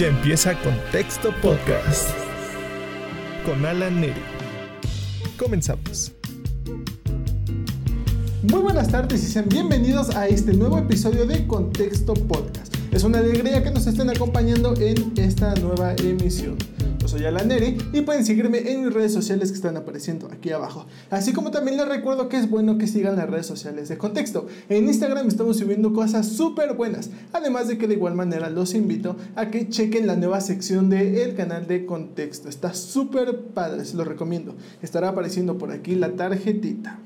Ya empieza Contexto Podcast con Alan Neri. Comenzamos. Muy buenas tardes y sean bienvenidos a este nuevo episodio de Contexto Podcast. Es una alegría que nos estén acompañando en esta nueva emisión. Yo soy Alan Neri y pueden seguirme en mis redes sociales que están apareciendo aquí abajo. Así como también les recuerdo que es bueno que sigan las redes sociales de contexto. En Instagram estamos subiendo cosas súper buenas. Además de que de igual manera los invito a que chequen la nueva sección del canal de contexto. Está súper padre, se lo recomiendo. Estará apareciendo por aquí la tarjetita.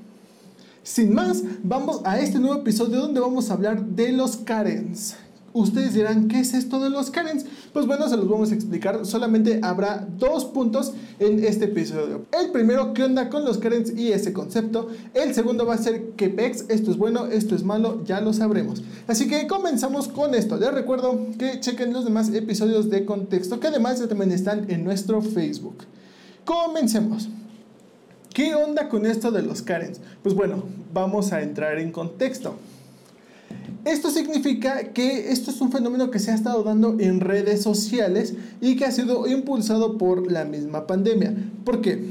Sin más, vamos a este nuevo episodio donde vamos a hablar de los Karens. Ustedes dirán, ¿qué es esto de los Karens? Pues bueno, se los vamos a explicar. Solamente habrá dos puntos en este episodio. El primero, ¿qué onda con los Karens y ese concepto? El segundo va a ser, ¿qué pex? Esto es bueno, esto es malo, ya lo sabremos. Así que comenzamos con esto. Les recuerdo que chequen los demás episodios de contexto, que además ya también están en nuestro Facebook. Comencemos. ¿Qué onda con esto de los Karens? Pues bueno, vamos a entrar en contexto. Esto significa que esto es un fenómeno que se ha estado dando en redes sociales y que ha sido impulsado por la misma pandemia. ¿Por qué?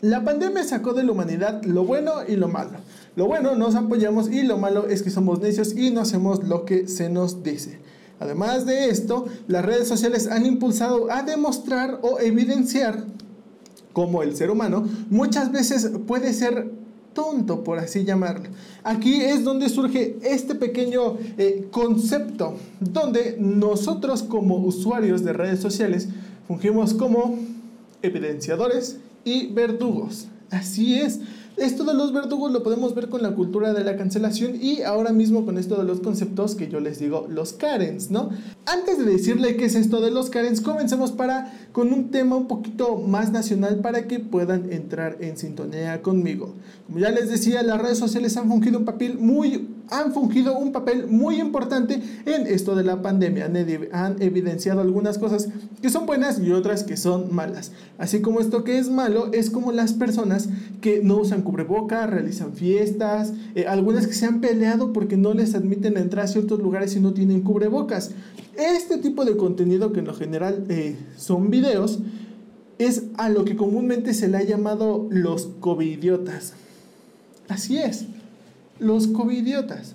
La pandemia sacó de la humanidad lo bueno y lo malo. Lo bueno nos apoyamos y lo malo es que somos necios y no hacemos lo que se nos dice. Además de esto, las redes sociales han impulsado a demostrar o evidenciar cómo el ser humano muchas veces puede ser tonto, por así llamarlo. Aquí es donde surge este pequeño eh, concepto, donde nosotros como usuarios de redes sociales fungimos como evidenciadores y verdugos. Así es. Esto de los verdugos lo podemos ver con la cultura de la cancelación y ahora mismo con esto de los conceptos que yo les digo, los Karens, ¿no? Antes de decirle qué es esto de los Karens, comencemos para con un tema un poquito más nacional para que puedan entrar en sintonía conmigo. Como ya les decía, las redes sociales han fungido un papel muy han fungido un papel muy importante en esto de la pandemia. Han evidenciado algunas cosas que son buenas y otras que son malas. Así como esto que es malo es como las personas que no usan cubreboca, realizan fiestas, eh, algunas que se han peleado porque no les admiten entrar a ciertos lugares si no tienen cubrebocas. Este tipo de contenido que en lo general eh, son videos es a lo que comúnmente se le ha llamado los covidiotas. Así es los covidiotas.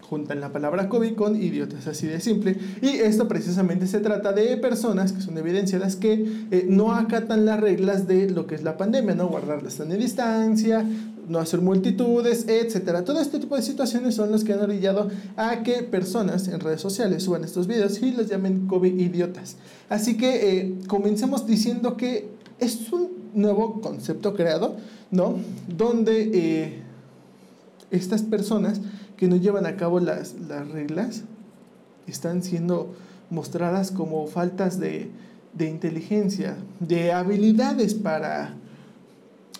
Juntan la palabra COVID con idiotas, así de simple. Y esto precisamente se trata de personas que son evidenciadas que eh, no acatan las reglas de lo que es la pandemia, ¿no? Guardar la sana distancia, no hacer multitudes, etcétera. Todo este tipo de situaciones son los que han orillado a que personas en redes sociales suban estos videos y los llamen COVID idiotas. Así que eh, comencemos diciendo que es un nuevo concepto creado, ¿no? Donde eh, estas personas que no llevan a cabo las, reglas están siendo mostradas como faltas de, inteligencia, de habilidades para,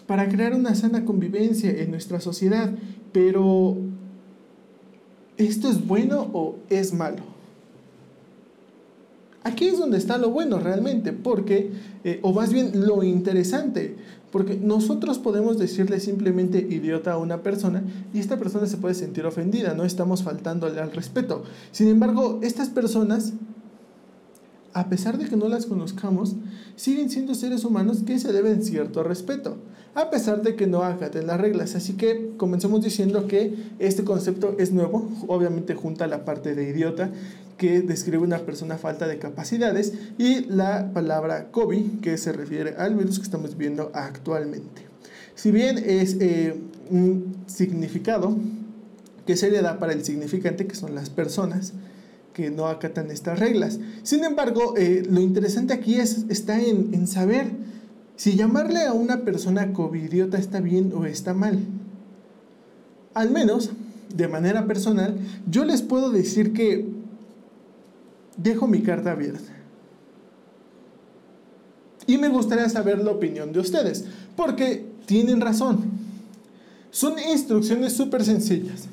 para crear una sana convivencia en nuestra sociedad. Pero, ¿esto es bueno o es malo? Aquí es donde está lo bueno realmente, porque, eh, o más bien lo interesante, porque nosotros podemos decirle simplemente idiota a una persona y esta persona se puede sentir ofendida, no estamos faltándole al respeto. Sin embargo, estas personas, a pesar de que no las conozcamos, siguen siendo seres humanos que se deben cierto respeto, a pesar de que no acaten las reglas. Así que comencemos diciendo que este concepto es nuevo, obviamente junta la parte de idiota que describe una persona falta de capacidades y la palabra COVID que se refiere al virus que estamos viendo actualmente. Si bien es eh, un significado que se le da para el significante, que son las personas que no acatan estas reglas. Sin embargo, eh, lo interesante aquí es, está en, en saber si llamarle a una persona covidiota está bien o está mal. Al menos, de manera personal, yo les puedo decir que dejo mi carta abierta. Y me gustaría saber la opinión de ustedes, porque tienen razón. Son instrucciones súper sencillas.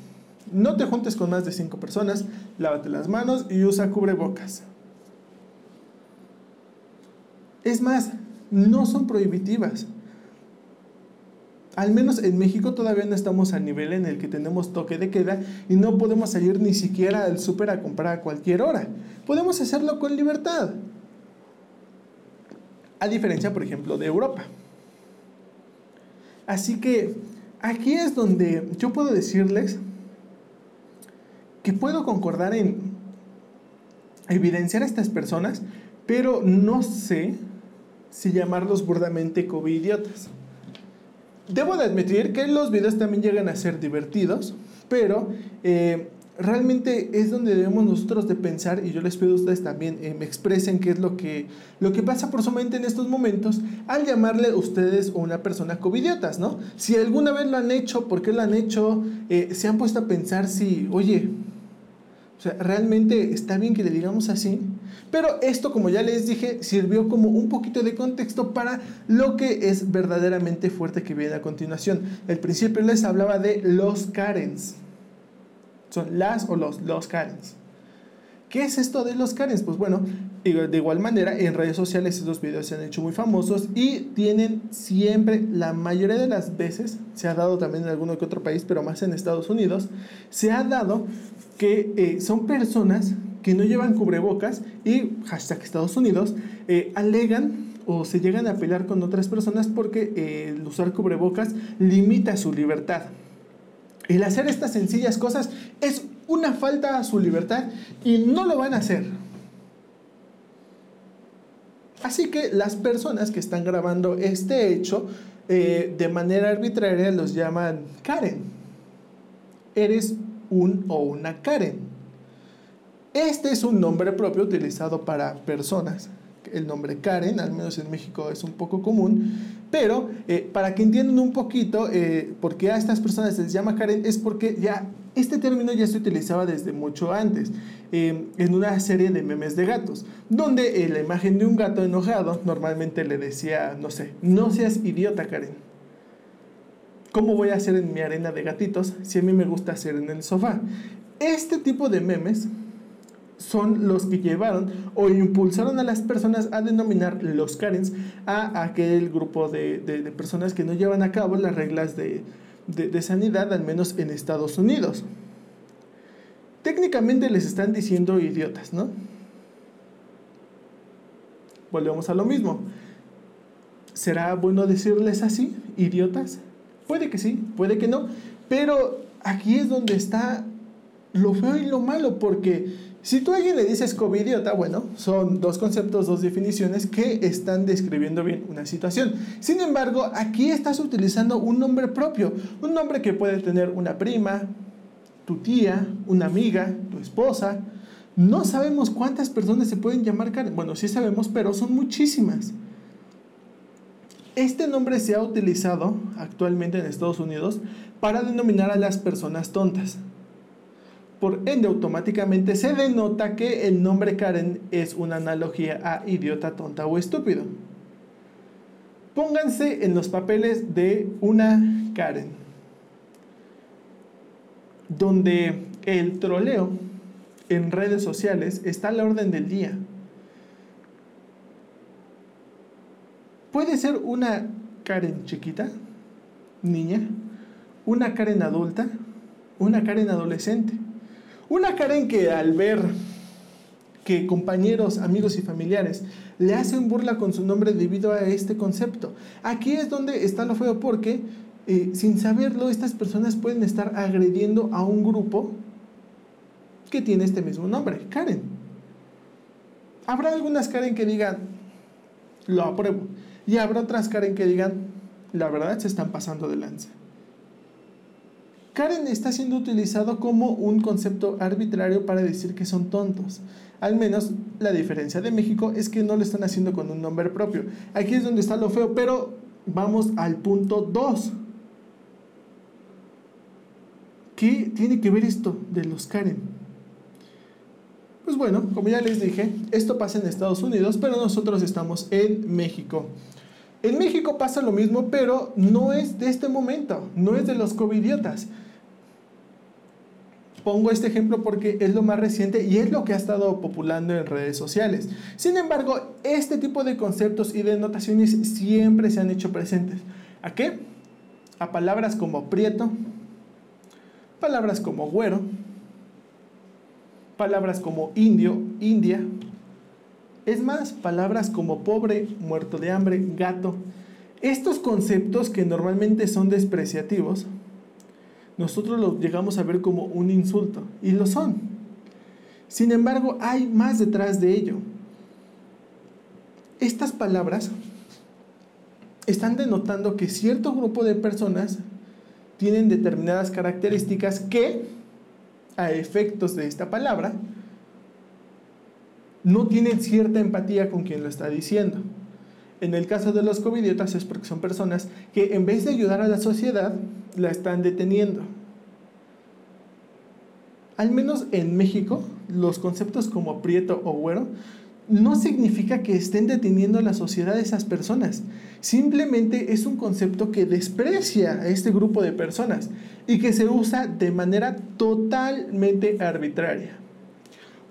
No te juntes con más de cinco personas, lávate las manos y usa cubrebocas. Es más, no son prohibitivas. Al menos en México todavía no estamos al nivel en el que tenemos toque de queda y no podemos salir ni siquiera al súper a comprar a cualquier hora. Podemos hacerlo con libertad. A diferencia, por ejemplo, de Europa. Así que aquí es donde yo puedo decirles que puedo concordar en evidenciar a estas personas, pero no sé si llamarlos burdamente covidiotas. Debo de admitir que los videos también llegan a ser divertidos, pero eh, realmente es donde debemos nosotros de pensar y yo les pido a ustedes también eh, me expresen qué es lo que, lo que pasa por su mente en estos momentos al llamarle a ustedes o una persona covidiotas, ¿no? Si alguna vez lo han hecho, ¿por qué lo han hecho? Eh, se han puesto a pensar si, oye, realmente está bien que le digamos así. Pero esto, como ya les dije, sirvió como un poquito de contexto para lo que es verdaderamente fuerte que viene a continuación. El principio les hablaba de los Karens. Son las o los, los Karens. ¿Qué es esto de los Karens? Pues bueno, de igual manera, en redes sociales estos videos se han hecho muy famosos y tienen siempre, la mayoría de las veces, se ha dado también en alguno que otro país, pero más en Estados Unidos, se ha dado que eh, son personas que no llevan cubrebocas y, hashtag Estados Unidos, eh, alegan o se llegan a pelear con otras personas porque eh, el usar cubrebocas limita su libertad. El hacer estas sencillas cosas es una falta a su libertad y no lo van a hacer. Así que las personas que están grabando este hecho de manera arbitraria los llaman Karen. Eres un o una Karen. Este es un nombre propio utilizado para personas. El nombre Karen, al menos en México, es un poco común. Pero eh, para que entiendan un poquito eh, por qué a estas personas se les llama Karen, es porque ya este término ya se utilizaba desde mucho antes, em, en una serie de memes de gatos, donde eh, la imagen de un gato enojado normalmente le decía, no sé, no seas idiota Karen. ¿Cómo voy a hacer en mi arena de gatitos si a mí me gusta hacer en el sofá? Este tipo de memes son los que llevaron o impulsaron a las personas a denominar los Karens a aquel grupo de, personas que no llevan a cabo las reglas de, de sanidad, al menos en Estados Unidos. Técnicamente les están diciendo idiotas, ¿no? Volvemos a lo mismo. ¿Será bueno decirles así, idiotas? Puede que sí, puede que no, pero aquí es donde está lo feo y lo malo, porque si tú a alguien le dices covidiota, bueno, son dos conceptos, dos definiciones que están describiendo bien una situación. Sin embargo, aquí estás utilizando un nombre propio, un nombre que puede tener una prima, tu tía, una amiga, tu esposa. No sabemos cuántas personas se pueden llamar. Bueno, sí sabemos, pero son muchísimas. Este nombre se ha utilizado actualmente en Estados Unidos para denominar a las personas tontas. Por ende, automáticamente se denota que el nombre Karen es una analogía a idiota, tonta o estúpido. Pónganse en los papeles de una Karen, donde el troleo en redes sociales está a la orden del día. Puede ser una Karen chiquita, niña, una Karen adulta, una Karen adolescente, una Karen que al ver que compañeros, amigos y familiares le hacen burla con su nombre debido a este concepto. Aquí es donde está lo feo porque eh, sin saberlo estas personas pueden estar agrediendo a un grupo que tiene este mismo nombre, Karen. Habrá algunas Karen que digan, lo apruebo. Y habrá otras Karen que digan, la verdad se están pasando de lanza. Karen está siendo utilizado como un concepto arbitrario para decir que son tontos. Al menos la diferencia de México es que no lo están haciendo con un nombre propio. Aquí es donde está lo feo, pero vamos al punto 2. ¿Qué tiene que ver esto de los Karen? Pues bueno, como ya les dije, esto pasa en Estados Unidos, pero nosotros estamos en México. En México pasa lo mismo, pero no es de este momento, no es de los covidiotas. Pongo este ejemplo porque es lo más reciente y es lo que ha estado populando en redes sociales. Sin embargo, este tipo de conceptos y de notaciones siempre se han hecho presentes. ¿A qué? a palabras como prieto, palabras como güero, palabras como indio, india, es más, palabras como pobre, muerto de hambre, gato. Estos conceptos que normalmente son despreciativos, nosotros los llegamos a ver como un insulto, y lo son. Sin embargo, hay más detrás de ello. Estas palabras están denotando que cierto grupo de personas tienen determinadas características que, a efectos de esta palabra, no tienen cierta empatía con quien lo está diciendo. En el caso de los covidiotas es porque son personas que en vez de ayudar a la sociedad, la están deteniendo. Al menos en México, los conceptos como prieto o güero no significa que estén deteniendo a la sociedad de esas personas. Simplemente es un concepto que desprecia a este grupo de personas y que se usa de manera totalmente arbitraria.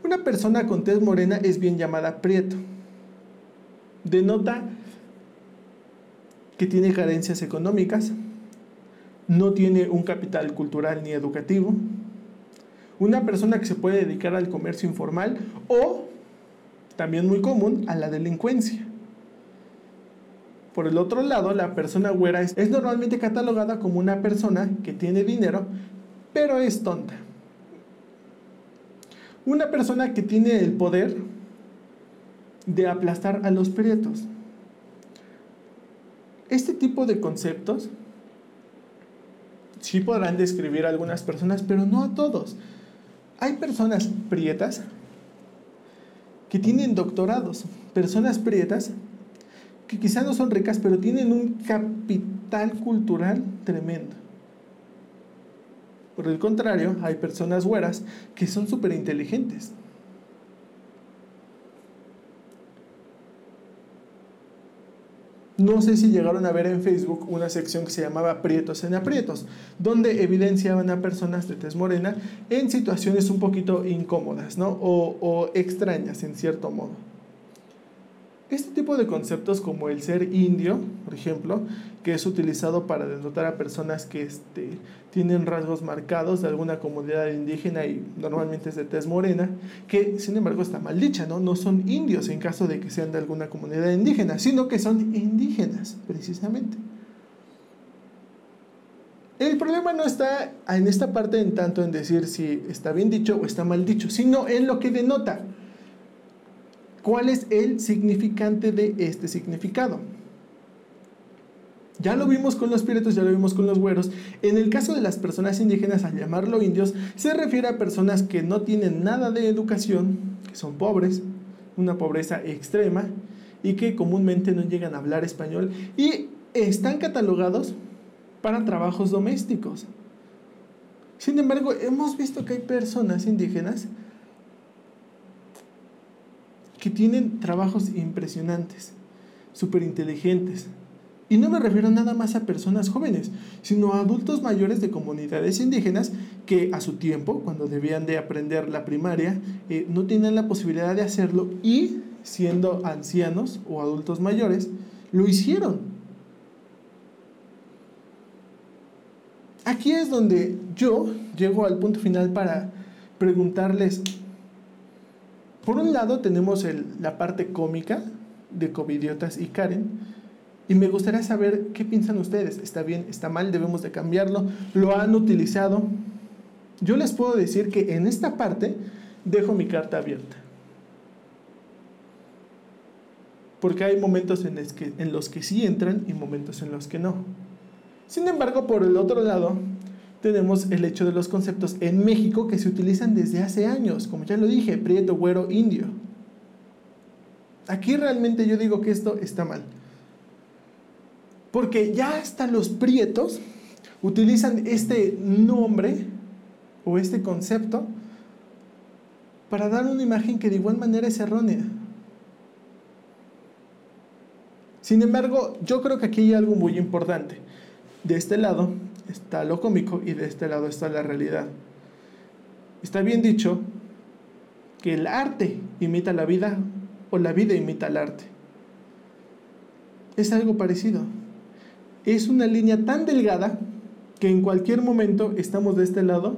Una persona con tez morena es bien llamada prieto. Denota que tiene carencias económicas, no tiene un capital cultural ni educativo, una persona que se puede dedicar al comercio informal o también muy común, a la delincuencia. Por el otro lado, la persona güera es, normalmente catalogada como una persona que tiene dinero, pero es tonta. Una persona que tiene el poder de aplastar a los prietos. Este tipo de conceptos sí podrán describir a algunas personas, pero no a todos. Hay personas prietas que tienen doctorados, personas prietas que quizás no son ricas, pero tienen un capital cultural tremendo. Por el contrario, hay personas güeras que son súper inteligentes, No sé si llegaron a ver en Facebook una sección que se llamaba Prietos en Aprietos, donde evidenciaban a personas de tez morena en situaciones un poquito incómodas ¿no? o, o extrañas en cierto modo. Este tipo de conceptos como el ser indio, por ejemplo, que es utilizado para denotar a personas que este, tienen rasgos marcados de alguna comunidad indígena y normalmente es de tez morena, que sin embargo está mal dicha, ¿no? No son indios en caso de que sean de alguna comunidad indígena, sino que son indígenas, precisamente. El problema no está en esta parte en tanto en decir si está bien dicho o está mal dicho, sino en lo que denota. ¿Cuál es el significante de este significado? Ya lo vimos con los piratas, ya lo vimos con los güeros. En el caso de las personas indígenas, al llamarlo indios, se refiere a personas que no tienen nada de educación, que son pobres, una pobreza extrema, y que comúnmente no llegan a hablar español y están catalogados para trabajos domésticos. Sin embargo, hemos visto que hay personas indígenas que tienen trabajos impresionantes, súper inteligentes. Y no me refiero nada más a personas jóvenes, sino a adultos mayores de comunidades indígenas que a su tiempo, cuando debían de aprender la primaria, eh, no tienen la posibilidad de hacerlo y siendo ancianos o adultos mayores, lo hicieron. Aquí es donde yo llego al punto final para preguntarles, por un lado tenemos la parte cómica de Covidiotas y Karen, y me gustaría saber qué piensan ustedes. ¿Está bien? ¿Está mal? ¿Debemos de cambiarlo? ¿Lo han utilizado? Yo les puedo decir que en esta parte dejo mi carta abierta. Porque hay momentos en los que, en los que sí entran y momentos en los que no. Sin embargo, por el otro lado, tenemos el hecho de los conceptos en México que se utilizan desde hace años, como ya lo dije, prieto, güero, indio. Aquí realmente yo digo que esto está mal. Porque ya hasta los prietos utilizan este nombre o este concepto para dar una imagen que de igual manera es errónea. Sin embargo, yo creo que aquí hay algo muy importante. De este lado está lo cómico y de este lado está la realidad. Está bien dicho que el arte imita la vida o la vida imita el arte. Es algo parecido. es una línea tan delgada que en cualquier momento estamos de este lado,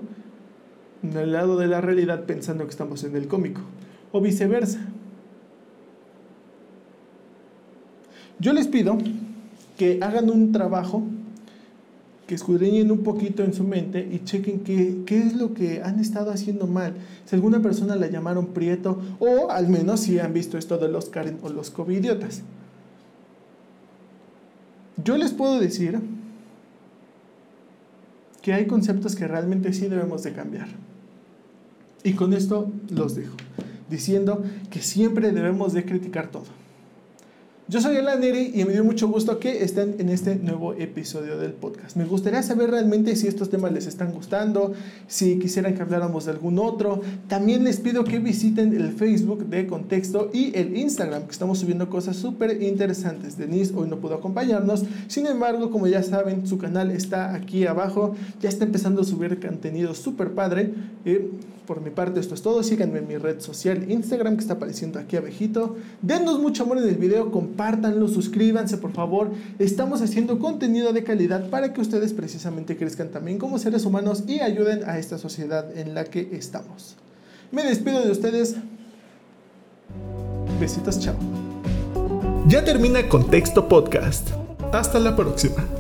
del lado de la realidad, pensando que estamos en el cómico, o viceversa. Yo les pido que hagan un trabajo, que escudriñen un poquito en su mente y chequen qué, qué, es lo que han estado haciendo mal. Si alguna persona la llamaron prieto o al menos si han visto esto de los Karen o los covidiotas. Yo les puedo decir que hay conceptos que realmente sí debemos de cambiar. Y con esto los dejo, diciendo que siempre debemos de criticar todo yo soy Alan Neri y me dio mucho gusto que estén en este nuevo episodio del podcast. Me gustaría saber realmente si estos temas les están gustando, si quisieran que habláramos de algún otro. También les pido que visiten el Facebook de Contexto y el Instagram, que estamos subiendo cosas súper interesantes. Denise hoy no pudo acompañarnos, sin embargo, como ya saben, su canal está aquí abajo, ya está empezando a subir contenido súper padre. Eh, por mi parte, esto es todo. Síganme en mi red social Instagram que está apareciendo aquí abajito. Denos mucho amor en el video, compártanlo, suscríbanse por favor. Estamos haciendo contenido de calidad para que ustedes precisamente crezcan también como seres humanos y ayuden a esta sociedad en la que estamos. Me despido de ustedes. Besitos, chao. Ya termina Contexto Podcast. Hasta la próxima.